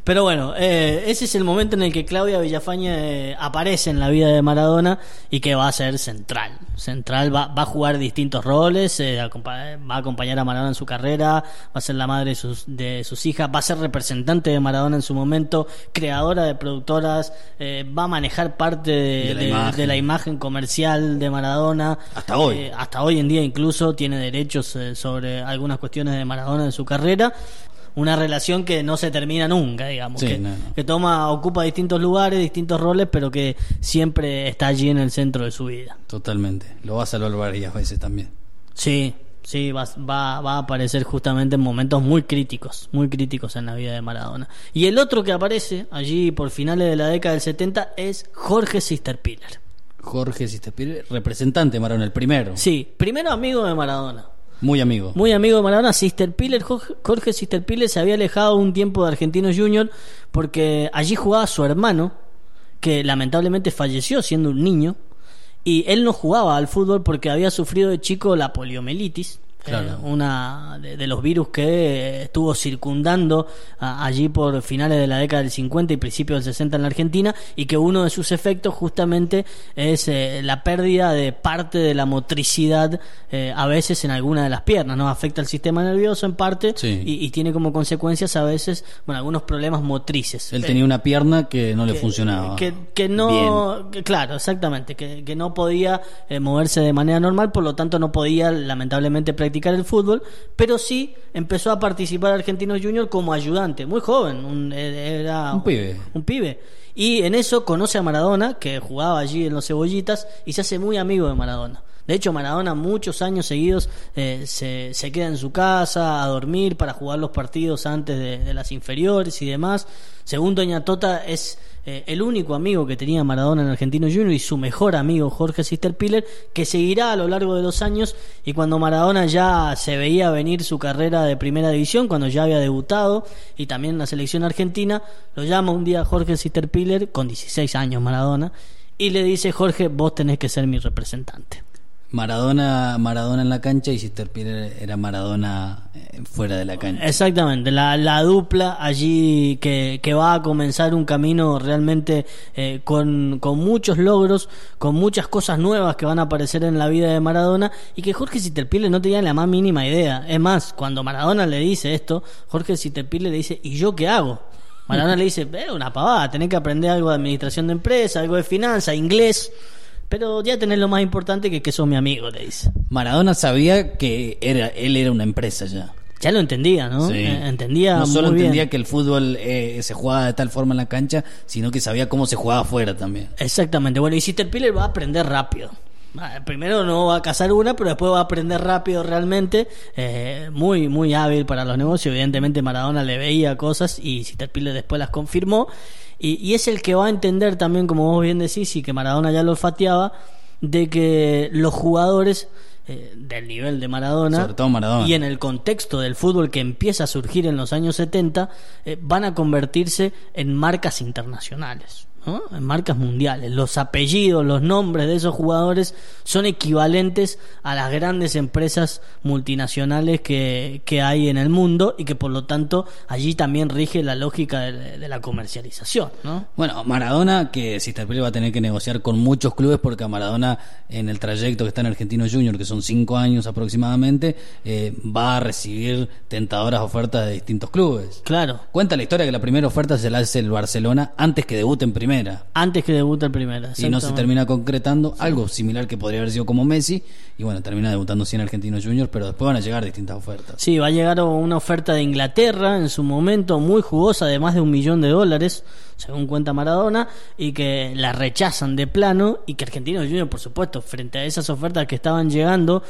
Speaker 4: Pero bueno, eh, ese es el momento en el que Claudia Villafaña eh, aparece en la vida de Maradona y que va a ser central. Central va, va a jugar distintos roles, eh, va a acompañar a Maradona en su carrera, va a ser la madre de sus, de sus hijas, va a ser representante de Maradona en su momento, creadora de productoras, eh, va a manejar parte de,
Speaker 1: De la
Speaker 4: de- la imagen comercial de Maradona.
Speaker 1: Hasta hoy.
Speaker 4: Eh, hasta hoy en día incluso tiene derechos sobre algunas cuestiones de Maradona en su carrera. Una relación que no se termina nunca, digamos,
Speaker 1: Sí,
Speaker 4: que,
Speaker 1: no, no.
Speaker 4: que toma, ocupa distintos lugares, distintos roles, pero que siempre está allí en el centro de su vida.
Speaker 1: Totalmente. Lo va a salvar varias veces también.
Speaker 4: Sí, Sí, va, va, va a aparecer justamente en momentos muy críticos, muy críticos en la vida de Maradona. Y el otro que aparece allí por finales de la década del 70 es Jorge Sisterpiller.
Speaker 1: Jorge Sisterpiller, representante de Maradona, el primero.
Speaker 4: Sí, primero amigo de Maradona.
Speaker 1: Muy amigo.
Speaker 4: Muy amigo de Maradona, Jorge, Sisterpiller se había alejado un tiempo de Argentinos Junior porque allí jugaba su hermano, que lamentablemente falleció siendo un niño, y él no jugaba al fútbol porque había sufrido de chico la poliomelitis,
Speaker 1: Claro.
Speaker 4: eh, una de, de los virus que eh, estuvo circundando a- allí por finales de la década del 50 y principios del 60 en la Argentina y que uno de sus efectos justamente es eh, la pérdida de parte de la motricidad eh, a veces en alguna de las piernas, no afecta al sistema nervioso en parte
Speaker 1: Sí.
Speaker 4: y, y tiene como consecuencias a veces bueno algunos problemas motrices.
Speaker 1: Él
Speaker 4: Eh,
Speaker 1: tenía una pierna que no le funcionaba.
Speaker 4: Que, que no, que- claro, exactamente, que, que no podía moverse de manera normal, por lo tanto no podía lamentablemente practicar el fútbol, pero sí empezó a participar Argentinos Junior como ayudante, muy joven, un, eh, era
Speaker 1: Un pibe.
Speaker 4: un pibe. Y en eso conoce a Maradona, que jugaba allí en los cebollitas, y se hace muy amigo de Maradona. De hecho, Maradona muchos años seguidos eh, se, se queda en su casa a dormir para jugar los partidos antes de, de las inferiores y demás. Según Doña Tota, es eh, el único amigo que tenía Maradona en Argentino Junior y su mejor amigo Jorge Sisterpiller, que seguirá a lo largo de los años. Y cuando Maradona ya se veía venir su carrera de primera división, cuando ya había debutado y también en la selección argentina, lo llama un día Jorge Sisterpiller, con 16 años Maradona, y le dice: Jorge, vos tenés que ser mi representante.
Speaker 1: Maradona, Maradona en la cancha y Sisterpiller era Maradona eh, fuera de la cancha.
Speaker 4: Exactamente, la, la dupla allí que, que va a comenzar un camino realmente eh, con, con muchos logros, con muchas cosas nuevas que van a aparecer en la vida de Maradona y que Jorge Sitterpille no tenía la más mínima idea. Es más, cuando Maradona le dice esto, Jorge Sitterpille le dice, ¿y yo qué hago? Maradona le dice, es una pavada, tenés que aprender algo de administración de empresa, algo de finanzas, inglés, pero ya tenés lo más importante que que sos mi amigo, le dice.
Speaker 1: Maradona sabía que era, él era una empresa ya.
Speaker 4: Ya lo entendía, ¿no?
Speaker 1: Sí.
Speaker 4: Eh, Entendía
Speaker 1: No solo
Speaker 4: muy bien.
Speaker 1: entendía que el fútbol eh, se jugaba de tal forma en la cancha, sino que sabía cómo se jugaba afuera también.
Speaker 4: Exactamente. Bueno, y Sisterpiller va a aprender rápido. Ah, Primero no va a cazar una, pero después va a aprender rápido realmente. Eh, muy, muy hábil para los negocios. Evidentemente Maradona le veía cosas y Sisterpiller después las confirmó. Y, y es el que va a entender también, como vos bien decís, y que Maradona ya lo olfateaba, de que los jugadores eh, del nivel de Maradona,
Speaker 1: Sobre todo Maradona.
Speaker 4: y en el contexto del fútbol que empieza a surgir en los años 70, eh, van a convertirse en marcas internacionales, ¿no? en marcas mundiales. Los apellidos, los nombres de esos jugadores son equivalentes a las grandes empresas multinacionales que, que hay en el mundo y que por lo tanto allí también rige la lógica de, de la comercialización. ¿no?
Speaker 1: Bueno, Maradona, que Sisterpiller va a tener que negociar con muchos clubes porque a Maradona en el trayecto que está en Argentino Junior, que son cinco años aproximadamente, eh, va a recibir tentadoras ofertas de distintos clubes.
Speaker 4: Claro.
Speaker 1: Cuenta la historia que la primera oferta se la hace el Barcelona antes que debute en primera.
Speaker 4: Antes que debute el primero.
Speaker 1: Y no se termina concretando, algo similar que podría haber sido como Messi, y bueno, termina debutando sí en Argentino Junior, pero después van a llegar distintas ofertas.
Speaker 4: Sí, va a llegar una oferta de Inglaterra en su momento muy jugosa de más de un millón de dólares, según cuenta Maradona, y que la rechazan de plano y que Argentinos Junior, por supuesto, frente a esas ofertas que estaban llegando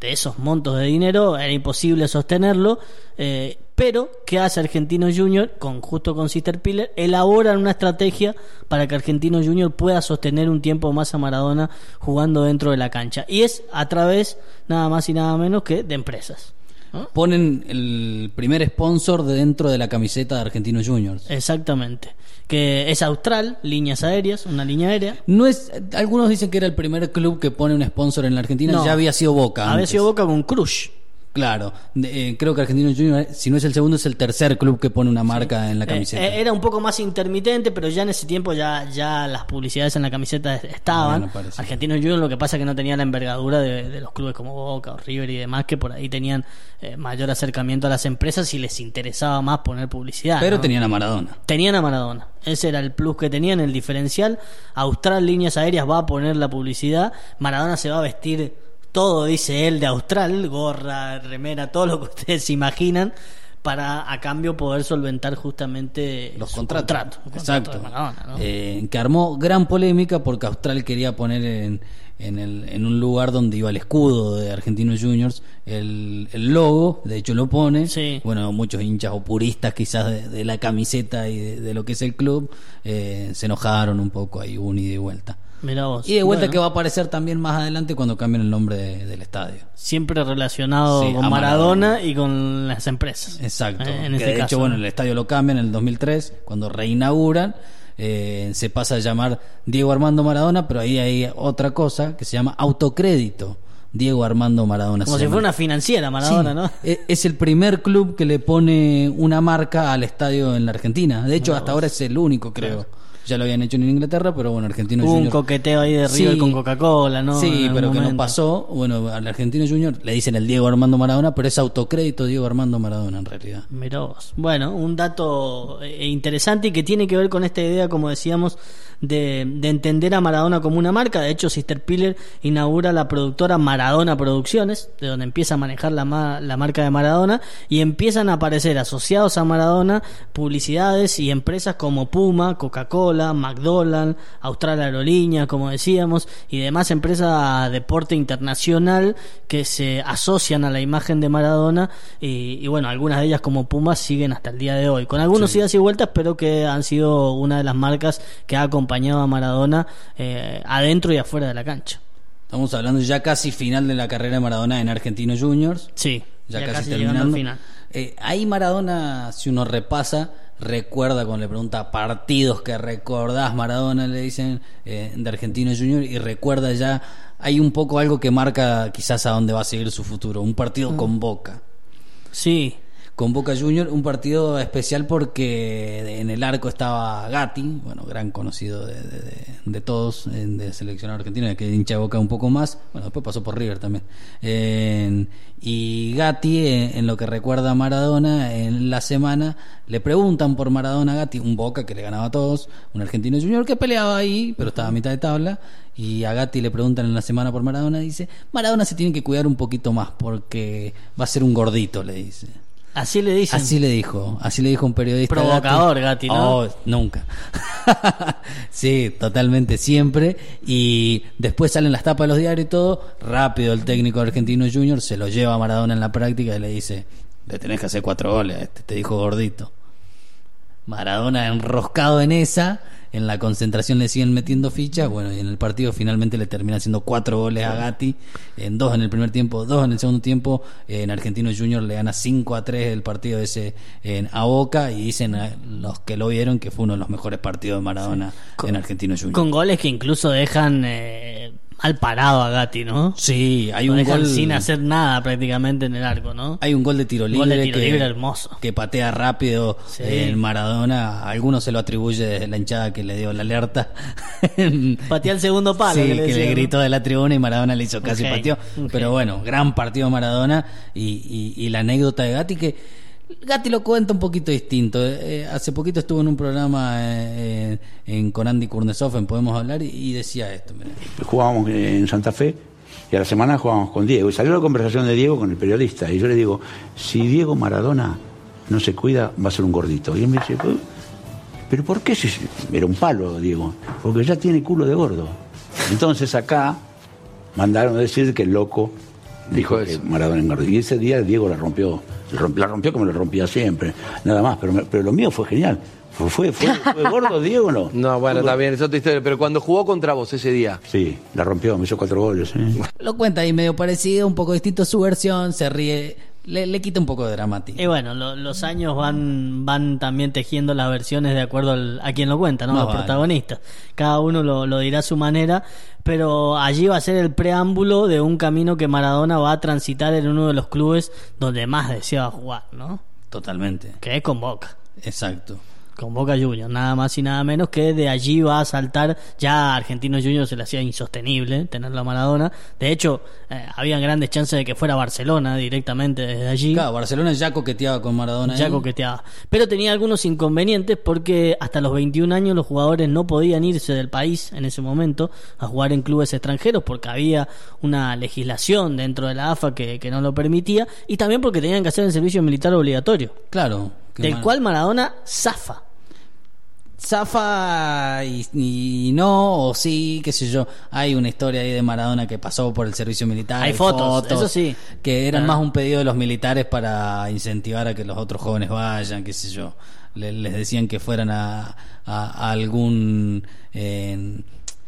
Speaker 4: de esos montos de dinero, era imposible sostenerlo, eh, pero ¿qué hace Argentinos Junior? Con, justo con Sister Piller, elaboran una estrategia para que Argentinos Junior pueda sostener un tiempo más a Maradona jugando dentro de la cancha. Y es a través, nada más y nada menos que de empresas. ¿no?
Speaker 1: Ponen el primer sponsor de dentro de la camiseta de Argentinos Juniors.
Speaker 4: Exactamente. Que es Austral, líneas aéreas, una línea aérea.
Speaker 1: No es, algunos dicen que era el primer club que pone un sponsor en la Argentina,
Speaker 4: No.
Speaker 1: ya había sido Boca.
Speaker 4: Había
Speaker 1: antes.
Speaker 4: sido Boca con Crush.
Speaker 1: Claro, eh, creo que Argentinos Juniors, si no es el segundo, es el tercer club que pone una marca en la camiseta.
Speaker 4: Eh, eh, era un poco más intermitente, pero ya en ese tiempo ya, ya las publicidades en la camiseta estaban.
Speaker 1: Bueno, parece.
Speaker 4: Argentinos Juniors lo que pasa es que no tenía la envergadura de, de los clubes como Boca o River y demás, que por ahí tenían eh, mayor acercamiento a las empresas y les interesaba más poner publicidad.
Speaker 1: pero
Speaker 4: ¿no?
Speaker 1: tenían a Maradona.
Speaker 4: Tenían a Maradona. Ese era el plus que tenían, el diferencial. Austral Líneas Aéreas va a poner la publicidad. Maradona se va a vestir todo, dice él, de Austral, gorra, remera, todo lo que ustedes se imaginan, para a cambio poder solventar justamente
Speaker 1: Los contratos.
Speaker 4: contrato, el contrato
Speaker 1: Exacto.
Speaker 4: de Maradona, ¿no?
Speaker 1: Eh, que armó gran polémica porque Austral quería poner en, en, el, en un lugar donde iba el escudo de Argentinos Juniors, el, el logo, de hecho lo pone.
Speaker 4: Sí.
Speaker 1: Bueno, muchos hinchas o puristas quizás de, de la camiseta y de, de lo que es el club eh, se enojaron un poco ahí, un ida y vuelta.
Speaker 4: Mirá vos.
Speaker 1: Y de vuelta
Speaker 4: Bueno,
Speaker 1: que va a aparecer también más adelante cuando cambien el nombre de- del estadio.
Speaker 4: Siempre relacionado
Speaker 1: Sí,
Speaker 4: con Maradona,
Speaker 1: Maradona.
Speaker 4: y con las empresas.
Speaker 1: Exacto.
Speaker 4: Eh, en
Speaker 1: que
Speaker 4: este
Speaker 1: de
Speaker 4: caso.
Speaker 1: hecho, bueno, el estadio lo cambian en el 2003, cuando reinauguran, eh, se pasa a llamar Diego Armando Maradona, pero ahí hay otra cosa que se llama autocrédito. Diego Armando Maradona.
Speaker 4: Como si fuera una financiera Maradona,
Speaker 1: Sí,
Speaker 4: ¿no?
Speaker 1: e- Es el primer club que le pone una marca al estadio en la Argentina. De hecho, hasta ahora es el único, creo. Ya lo habían hecho en Inglaterra, pero bueno, Argentino
Speaker 4: Hubo un
Speaker 1: Junior-
Speaker 4: coqueteo ahí de River
Speaker 1: Sí.
Speaker 4: con Coca-Cola, ¿no?
Speaker 1: Sí, pero que no
Speaker 4: momento.
Speaker 1: pasó. Bueno, al Argentino Junior le dicen el Diego Armando Maradona, pero es autocrédito Diego Armando Maradona en realidad.
Speaker 4: Mirá vos. Bueno, un dato eh, interesante y que tiene que ver con esta idea, como decíamos, de, de entender a Maradona como una marca. De hecho, Sister Piller inaugura la productora Maradona Producciones, de donde empieza a manejar la, ma- la marca de Maradona, y empiezan a aparecer asociados a Maradona publicidades y empresas como Puma, Coca-Cola, McDonald's, Austral Aerolíneas, como decíamos, y demás empresas de deporte internacional que se asocian a la imagen de Maradona y, y bueno, algunas de ellas como Puma siguen hasta el día de hoy, con algunos idas y vueltas, pero que han sido una de las marcas que ha acompañado a Maradona eh, adentro y afuera de la cancha.
Speaker 1: Estamos hablando ya casi final de la carrera de Maradona en Argentinos Juniors.
Speaker 4: Sí,
Speaker 1: Ya,
Speaker 4: ya
Speaker 1: casi,
Speaker 4: llegando
Speaker 1: terminando.
Speaker 4: al final.
Speaker 1: Eh, ahí Maradona, si uno repasa, recuerda cuando le pregunta partidos que recordás, Maradona le dicen eh, de Argentinos Juniors y recuerda ya, hay un poco algo que marca quizás a dónde va a seguir su futuro, un partido con Boca.
Speaker 4: Sí,
Speaker 1: con Boca Junior, un partido especial porque en el arco estaba Gatti, bueno, gran conocido de, de- de- todos, de seleccionado argentino, que hincha Boca un poco más, bueno, después pasó por River también. Eh, y Gatti, eh, en lo que recuerda a Maradona, en la semana le preguntan por Maradona a Gatti, un Boca que le ganaba a todos, un argentino junior que peleaba ahí, pero estaba a mitad de tabla, y a Gatti le preguntan en la semana por Maradona, dice, Maradona se tiene que cuidar un poquito más porque va a ser un gordito, le dice.
Speaker 4: Así le dicen.
Speaker 1: Así le dijo, así le dijo un periodista.
Speaker 4: Provocador, Gatti, ¿no?
Speaker 1: Oh, nunca. sí, totalmente, siempre. Y después salen las tapas de los diarios y todo. Rápido el técnico argentino Junior se lo lleva a Maradona en la práctica y le dice: Le tenés que hacer cuatro goles este, te dijo gordito. Maradona enroscado en esa. En la concentración le siguen metiendo fichas. Bueno, y en el partido finalmente le termina haciendo cuatro goles a Gatti. En dos en el primer tiempo, dos en el segundo tiempo. En Argentino Junior le gana 5 a 3 el partido ese en, a Boca. Y dicen los que lo vieron que fue uno de los mejores partidos de Maradona en Argentino Junior.
Speaker 4: Con goles que incluso dejan eh, mal parado a Gatti, ¿no?
Speaker 1: Sí, hay
Speaker 4: Lo
Speaker 1: un
Speaker 4: dejan
Speaker 1: gol.
Speaker 4: sin hacer nada prácticamente en el arco, ¿no?
Speaker 1: Hay un gol de tiro libre,
Speaker 4: Gol de tiro
Speaker 1: que,
Speaker 4: libre hermoso.
Speaker 1: que patea rápido
Speaker 4: Sí.
Speaker 1: en Maradona. A algunos se lo atribuye desde la hinchada que le dio la alerta.
Speaker 4: Patea el segundo palo.
Speaker 1: Sí,
Speaker 4: que
Speaker 1: que,
Speaker 4: le
Speaker 1: le,
Speaker 4: decían, ¿no?
Speaker 1: gritó de la tribuna y Maradona le hizo casi pateó. Pero bueno, gran partido Maradona y, y- y la anécdota de Gatti que Gatti lo cuenta un poquito distinto. Eh, hace poquito estuvo en un programa eh, eh, en, con Andy Kurnesov en Podemos Hablar y, y decía esto. mirá.
Speaker 6: jugábamos en Santa Fe y a la semana jugábamos con Diego. Y salió la conversación de Diego con el periodista. Y yo le digo, si Diego Maradona no se cuida, va a ser un gordito. Y él me dice, "Pues, pero ¿por qué? si Era un palo, Diego. Porque ya tiene culo de gordo. Entonces acá mandaron a decir que el loco dijo que Maradona engordó. Y ese día Diego la rompió. La rompió, como la rompía siempre. Nada más. Pero, pero lo mío fue genial. Fue, fue, fue, fue gordo, Diego, ¿no?
Speaker 7: No, bueno, está bien, es otra historia. Pero cuando jugó contra vos ese día,
Speaker 6: Sí, la rompió, me hizo cuatro goles. ¿eh?
Speaker 1: Lo cuenta ahí medio parecido, un poco distinto su versión, se ríe, le, le quita un poco de dramático.
Speaker 4: Y bueno, lo- los años van van también tejiendo las versiones de acuerdo al- a quien lo cuenta, ¿no?
Speaker 1: Más
Speaker 4: Los
Speaker 1: vale.
Speaker 4: protagonistas. Cada uno lo, lo dirá a su manera, pero allí va a ser el preámbulo de un camino que Maradona va a transitar en uno de los clubes donde más deseaba jugar, ¿no?
Speaker 1: Totalmente.
Speaker 4: Que es con Boca.
Speaker 1: Exacto.
Speaker 4: Con Boca Juniors, nada más y nada menos que de allí va a saltar, ya a Argentinos Juniors se le hacía insostenible tenerlo a Maradona. De hecho, eh, habían grandes chances de que fuera Barcelona directamente desde allí.
Speaker 1: Claro, Barcelona ya coqueteaba con Maradona.
Speaker 4: Ya
Speaker 1: ahí.
Speaker 4: coqueteaba. Pero tenía algunos inconvenientes porque hasta los 21 años los jugadores no podían irse del país en ese momento a jugar en clubes extranjeros porque había una legislación dentro de la AFA que, que no lo permitía y también porque tenían que hacer el servicio militar obligatorio,
Speaker 1: Claro.
Speaker 4: del cual Maradona zafa.
Speaker 1: Zafa y, y no, o sí, qué sé yo. Hay una historia ahí de Maradona que pasó por el servicio militar.
Speaker 4: Hay fotos, eso sí.
Speaker 1: Que eran
Speaker 4: Ah.
Speaker 1: más un pedido de los militares para incentivar a que los otros jóvenes vayan, qué sé yo. Le- les decían que fueran a, a- a algún eh,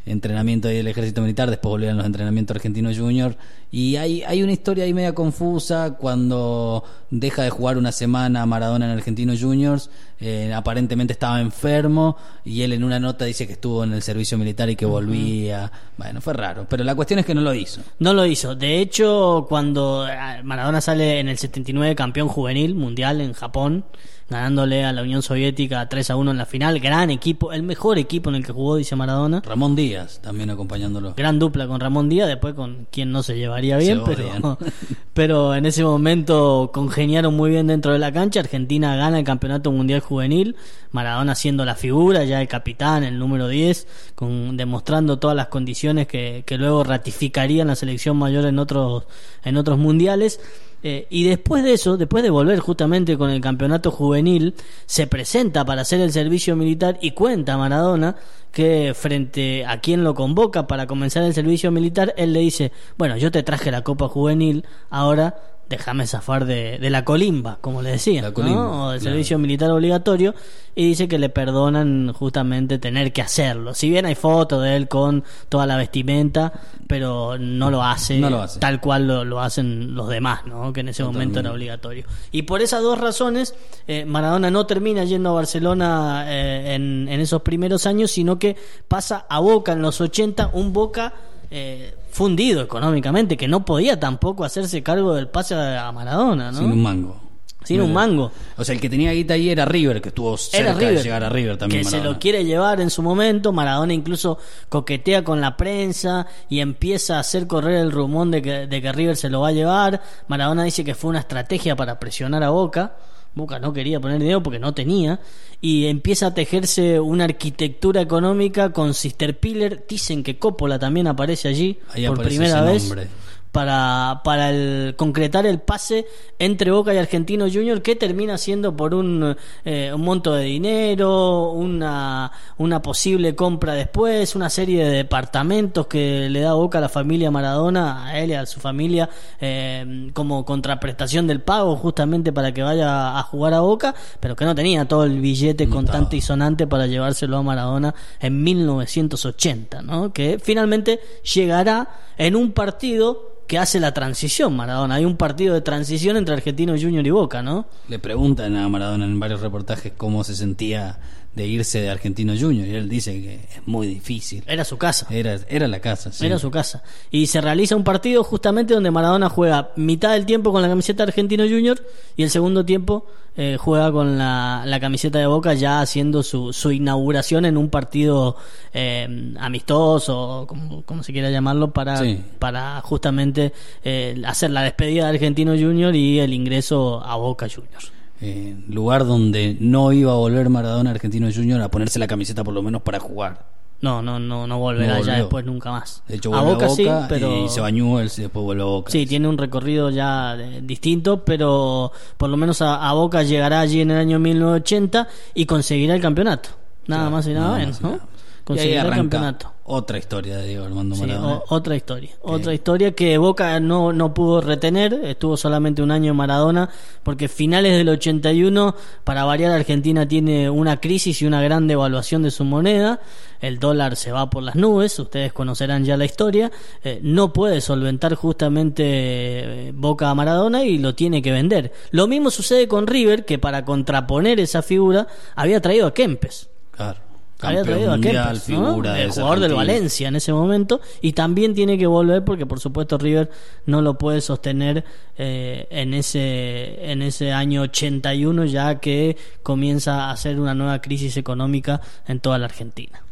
Speaker 1: entrenamiento del ejército militar, después volvían los entrenamientos argentinos junior. Y hay, hay una historia ahí media confusa cuando deja de jugar una semana Maradona en Argentinos Juniors, eh, aparentemente estaba enfermo y él en una nota dice que estuvo en el servicio militar y que volvía. Bueno, fue raro, pero la cuestión es que no lo hizo.
Speaker 4: No lo hizo. De hecho, cuando eh, Maradona sale en el 79 campeón juvenil mundial en Japón, ganándole a la Unión Soviética 3 a 1 en la final, gran equipo, el mejor equipo en el que jugó, dice Maradona.
Speaker 1: Ramón Díaz también acompañándolo.
Speaker 4: Gran dupla con Ramón Díaz, después con quien no se llevaría bien,
Speaker 1: Se
Speaker 4: pero, pero en ese momento congeniaron muy bien dentro de la cancha. Argentina gana el campeonato mundial juvenil, Maradona siendo la figura, ya el capitán, el número 10, con, demostrando todas las condiciones que, que luego ratificarían la selección mayor en otros, en otros mundiales. Eh, y después de eso, después de volver justamente con el campeonato juvenil, se presenta para hacer el servicio militar y cuenta Maradona que frente a quien lo convoca para comenzar el servicio militar, él le dice, bueno, yo te traje la Copa Juvenil, ahora déjame zafar de, de la colimba, como le decían,
Speaker 1: La colimba,
Speaker 4: ¿no? o del
Speaker 1: claro.
Speaker 4: servicio militar obligatorio, y dice que le perdonan justamente tener que hacerlo. Si bien hay fotos de él con toda la vestimenta, pero no lo hace,
Speaker 1: No lo hace.
Speaker 4: tal cual lo, lo hacen los demás, ¿no? que en ese momento era obligatorio. Y por esas dos razones, eh, Maradona no termina yendo a Barcelona eh, en, en esos primeros años, sino que pasa a Boca en los 80, un Boca eh, fundido económicamente, que no podía tampoco hacerse cargo del pase a Maradona, ¿no?
Speaker 1: Sin un mango.
Speaker 4: Sin un mango.
Speaker 1: O sea, el que tenía guita ahí era River, que estuvo cerca
Speaker 4: Era River,
Speaker 1: de llegar a River también.
Speaker 4: que se lo quiere llevar en su momento. Maradona incluso coquetea con la prensa y empieza a hacer correr el rumor de que, de que River se lo va a llevar. Maradona dice que fue una estrategia para presionar a Boca. Boca no quería poner dinero porque no tenía. Y empieza a tejerse una arquitectura económica con Sister Piller. Dicen que Coppola también aparece allí
Speaker 1: Ahí
Speaker 4: por
Speaker 1: aparece
Speaker 4: primera
Speaker 1: ese
Speaker 4: vez
Speaker 1: nombre.
Speaker 4: Para, para el, concretar el pase entre Boca y Argentino Junior que termina siendo por un, eh, un monto de dinero, una, una posible compra después, una serie de departamentos que le da Boca a la familia Maradona, a él y a su familia, eh, como contraprestación del pago justamente para que vaya a jugar a Boca, pero que no tenía todo el billete
Speaker 1: No
Speaker 4: contante y sonante para llevárselo a Maradona en 1980, ¿no? Que finalmente llegará en un partido que hace la transición, Maradona. Hay un partido de transición entre Argentino Junior y Boca, ¿no?
Speaker 1: Le preguntan a Maradona en varios reportajes cómo se sentía de irse de Argentino Junior y él dice que es muy difícil.
Speaker 4: Era su casa.
Speaker 1: Era, era la casa, sí.
Speaker 4: Era su casa. Y se realiza un partido justamente donde Maradona juega mitad del tiempo con la camiseta de Argentino Junior y el segundo tiempo eh, juega con la, la camiseta de Boca ya haciendo su, su inauguración en un partido eh, amistoso, como, como se quiera llamarlo, para,
Speaker 1: Sí.
Speaker 4: para justamente eh, hacer la despedida de Argentino Junior y el ingreso a Boca Juniors.
Speaker 1: Eh, lugar donde no iba a volver Maradona Argentino Junior a ponerse la camiseta por lo menos para jugar.
Speaker 4: No, no, no, no volverá
Speaker 1: No
Speaker 4: ya después nunca más.
Speaker 1: De hecho,
Speaker 4: a Boca, sí,
Speaker 1: Boca
Speaker 4: pero
Speaker 1: y se bañó él y después vuelve a Boca.
Speaker 4: Sí, tiene un recorrido ya eh, distinto, pero por lo menos a, a Boca llegará allí en el año 1980 y conseguirá el campeonato. Nada
Speaker 1: Claro,
Speaker 4: más y nada,
Speaker 1: nada
Speaker 4: menos,
Speaker 1: más
Speaker 4: ¿no?
Speaker 1: nada.
Speaker 4: Conseguirá el campeonato.
Speaker 1: Otra historia de Diego Armando
Speaker 4: Sí,
Speaker 1: Maradona.
Speaker 4: o- otra historia. Otra historia que Boca no, no pudo retener. Estuvo solamente un año Maradona. Porque finales del 81, para variar, Argentina tiene una crisis y una gran devaluación de su moneda. El dólar se va por las nubes. Ustedes conocerán ya la historia. Eh, no puede solventar justamente eh, Boca a Maradona y lo tiene que vender. Lo mismo sucede con River, que para contraponer esa figura había traído a Kempes
Speaker 1: Claro.
Speaker 4: Había traído a Kempes, ¿no? el jugador del. Valencia en ese momento y también tiene que volver porque por supuesto River no lo puede sostener eh, en ese en ese año 81 ya que comienza a hacer una nueva crisis económica en toda la Argentina.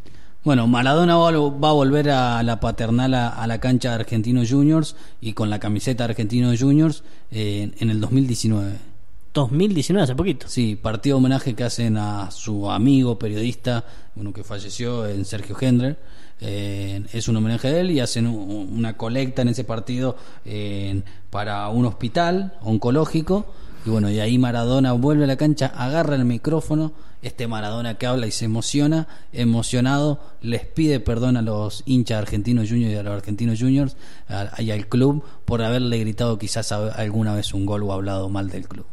Speaker 1: Bueno, Maradona va, va a volver a la paternal a, a la cancha de Argentinos Juniors y con la camiseta de Argentinos Juniors eh, en el 2019.
Speaker 4: 2019 hace poquito.
Speaker 1: Sí, partido de homenaje que hacen a su amigo periodista, uno que falleció, en Sergio Hendrer. Es un homenaje a él y hacen un- una colecta en ese partido para un hospital oncológico Y bueno, y ahí Maradona vuelve a la cancha, agarra el micrófono, este Maradona que habla y se emociona, emocionado, les pide perdón a los hinchas argentinos juniors y a los argentinos juniors y al club por haberle gritado quizás alguna vez un gol o hablado mal del club.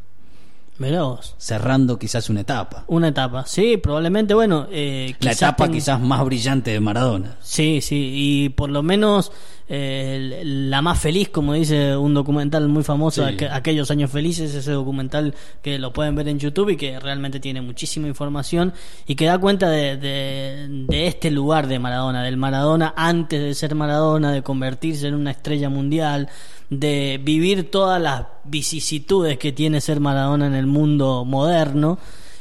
Speaker 4: Mirá vos.
Speaker 1: Cerrando quizás una etapa.
Speaker 4: Una etapa, sí, probablemente, bueno, eh,
Speaker 1: La etapa
Speaker 4: ten-
Speaker 1: quizás más brillante de Maradona.
Speaker 4: Sí, sí, y por lo menos eh, la más feliz, como dice un documental muy famoso,
Speaker 1: Sí.
Speaker 4: aqu- Aquellos Años Felices, ese documental que lo pueden ver en YouTube y que realmente tiene muchísima información y que da cuenta de, de- de este lugar de Maradona, del Maradona antes de ser Maradona, de convertirse en una estrella mundial, de vivir todas las vicisitudes que tiene ser Maradona en el mundo moderno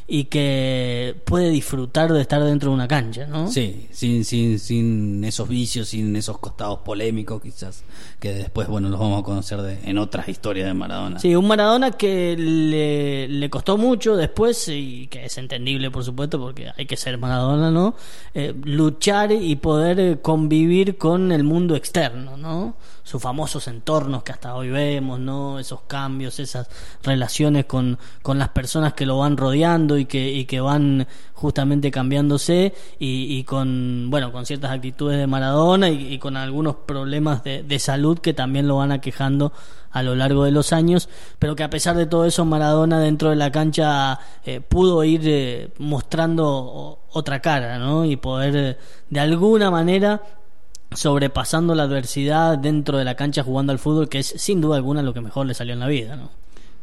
Speaker 4: y que puede disfrutar de estar dentro de una cancha, ¿no?
Speaker 1: Sí, sin, sin, sin esos vicios, sin esos costados polémicos quizás, que después, bueno, los vamos a conocer de- en otras historias de Maradona.
Speaker 4: Sí, un Maradona que le, le costó mucho después, y que es entendible, por supuesto, porque hay que ser Maradona, ¿no? Eh, luchar y poder eh, convivir con el mundo externo, ¿no? Sus famosos entornos que hasta hoy vemos, ¿no? Esos cambios, esas relaciones con, con las personas que lo van rodeando y que, y que van justamente cambiándose y, y con, bueno, con ciertas actitudes de Maradona y, con algunos problemas de, de salud que también lo van aquejando a lo largo de los años, pero que a pesar de todo eso Maradona dentro de la cancha eh, pudo ir eh, mostrando otra cara, ¿no? Y poder eh, de alguna manera sobrepasando la adversidad dentro de la cancha jugando al fútbol, que es sin duda alguna lo que mejor le salió en la vida, ¿no?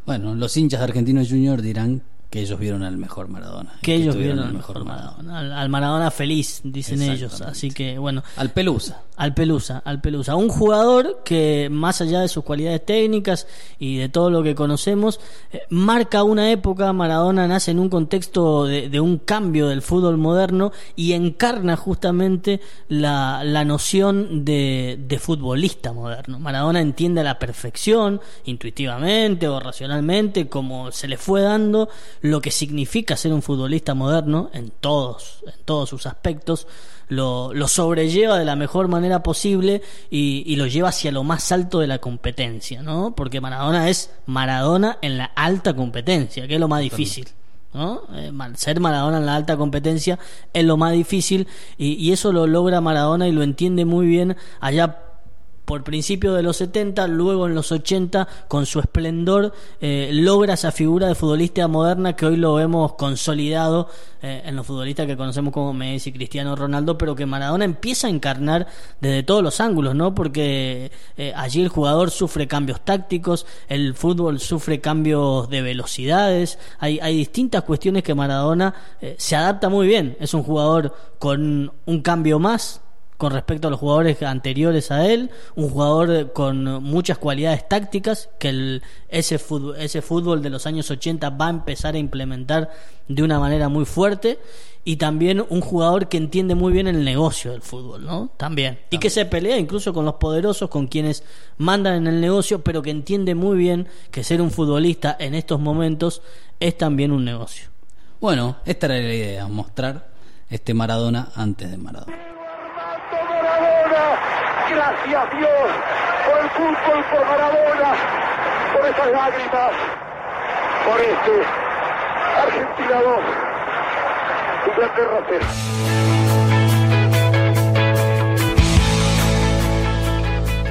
Speaker 1: Bueno, los hinchas de Argentinos Junior dirán que ellos vieron al mejor Maradona.
Speaker 4: Que ellos vieron al mejor Maradona, al, al Maradona feliz, dicen ellos, así que bueno,
Speaker 1: Al Pelusa.
Speaker 4: Al Pelusa, al Pelusa. Un jugador que, más allá de sus cualidades técnicas y de todo lo que conocemos, eh, marca una época. Maradona nace en un contexto de, de un cambio del fútbol moderno y encarna justamente la, la noción de, de futbolista moderno. Maradona entiende a la perfección, intuitivamente o racionalmente, como se le fue dando lo que significa ser un futbolista moderno en todos, en todos sus aspectos lo, lo sobrelleva de la mejor manera posible y, y lo lleva hacia lo más alto de la competencia, ¿no? Porque Maradona es Maradona en la alta competencia, que es lo más difícil. ¿no? Eh, ser Maradona en la alta competencia es lo más difícil y, y eso lo logra Maradona y lo entiende muy bien allá por principio de los 70, luego en los 80, con su esplendor, eh, logra esa figura de futbolista moderna que hoy lo vemos consolidado eh, en los futbolistas que conocemos como Messi, Cristiano Ronaldo, pero que Maradona empieza a encarnar desde todos los ángulos, ¿no? Porque eh, allí el jugador sufre cambios tácticos, el fútbol sufre cambios de velocidades, hay, hay distintas cuestiones que Maradona eh, se adapta muy bien, es un jugador con un cambio más, con respecto a los jugadores anteriores a él, un jugador con muchas cualidades tácticas que el, ese, fútbol, ese fútbol de los años 80 va a empezar a implementar de una manera muy fuerte y también un jugador que entiende muy bien el negocio del fútbol, ¿no? También. Y que se pelea incluso con los poderosos, con quienes mandan en el negocio, pero que entiende muy bien que ser un futbolista en estos momentos es también un negocio.
Speaker 1: Bueno, esta era la idea, mostrar este Maradona antes de Maradona.
Speaker 3: Maradona, gracias Dios por el fútbol, por Maradona, por esas lágrimas, por este Argentina 2, Inglaterra 0.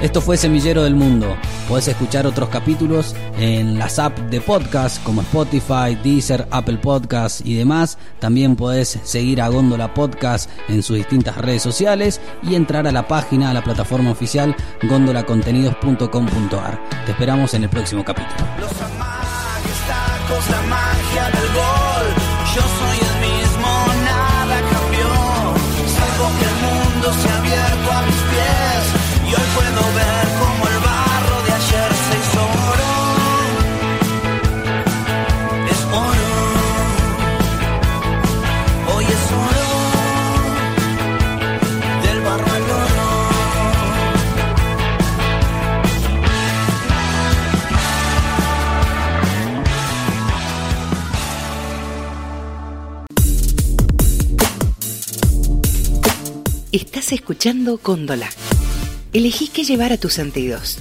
Speaker 1: Esto fue Semillero del Mundo. Podés escuchar otros capítulos en las apps de podcast como Spotify, Deezer, Apple Podcast y demás. También podés seguir a Góndola Podcast en sus distintas redes sociales y entrar a la página, a la plataforma oficial gondolacontenidos.com.ar. Te esperamos en el próximo capítulo.
Speaker 2: Los la magia del
Speaker 8: Escuchando Góndola. Elegí qué llevar a tus sentidos.